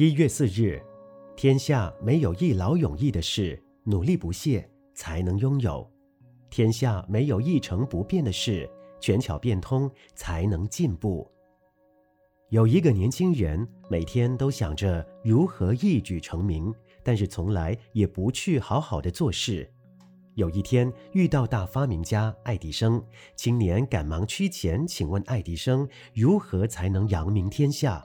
一月四日，天下没有一劳永逸的事，努力不懈才能拥有；天下没有一成不变的事，权巧变通才能进步。有一个年轻人，每天都想着如何一举成名，但是从来也不去好好的做事。有一天遇到大发明家爱迪生，青年赶忙趋前，请问爱迪生如何才能扬名天下？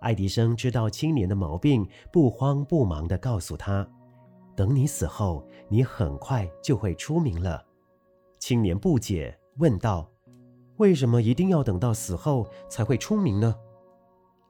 爱迪生知道青年的毛病，不慌不忙地告诉他：“等你死后，你很快就会出名了。”青年不解，问道：“为什么一定要等到死后才会出名呢？”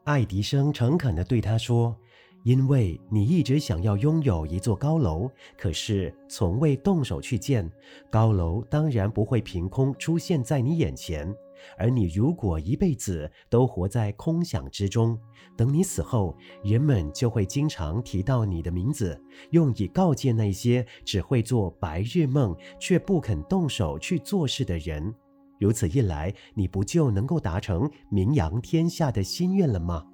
爱迪生诚恳地对他说。因为你一直想要拥有一座高楼，可是从未动手去建，高楼当然不会凭空出现在你眼前。而你如果一辈子都活在空想之中，等你死后，人们就会经常提到你的名字，用以告诫那些只会做白日梦却不肯动手去做事的人。如此一来，你不就能够达成名扬天下的心愿了吗？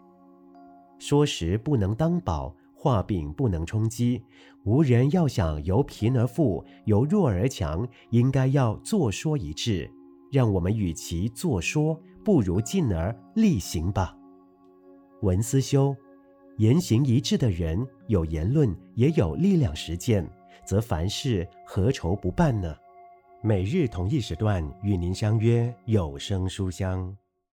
说时不能当宝，画饼不能充饥。无人要想由贫而富，由弱而强，应该要坐说一致。让我们与其坐说，不如进而力行吧。文思修，言行一致的人，有言论也有力量实践，则凡事何愁不办呢？每日同一时段与您相约有声书香。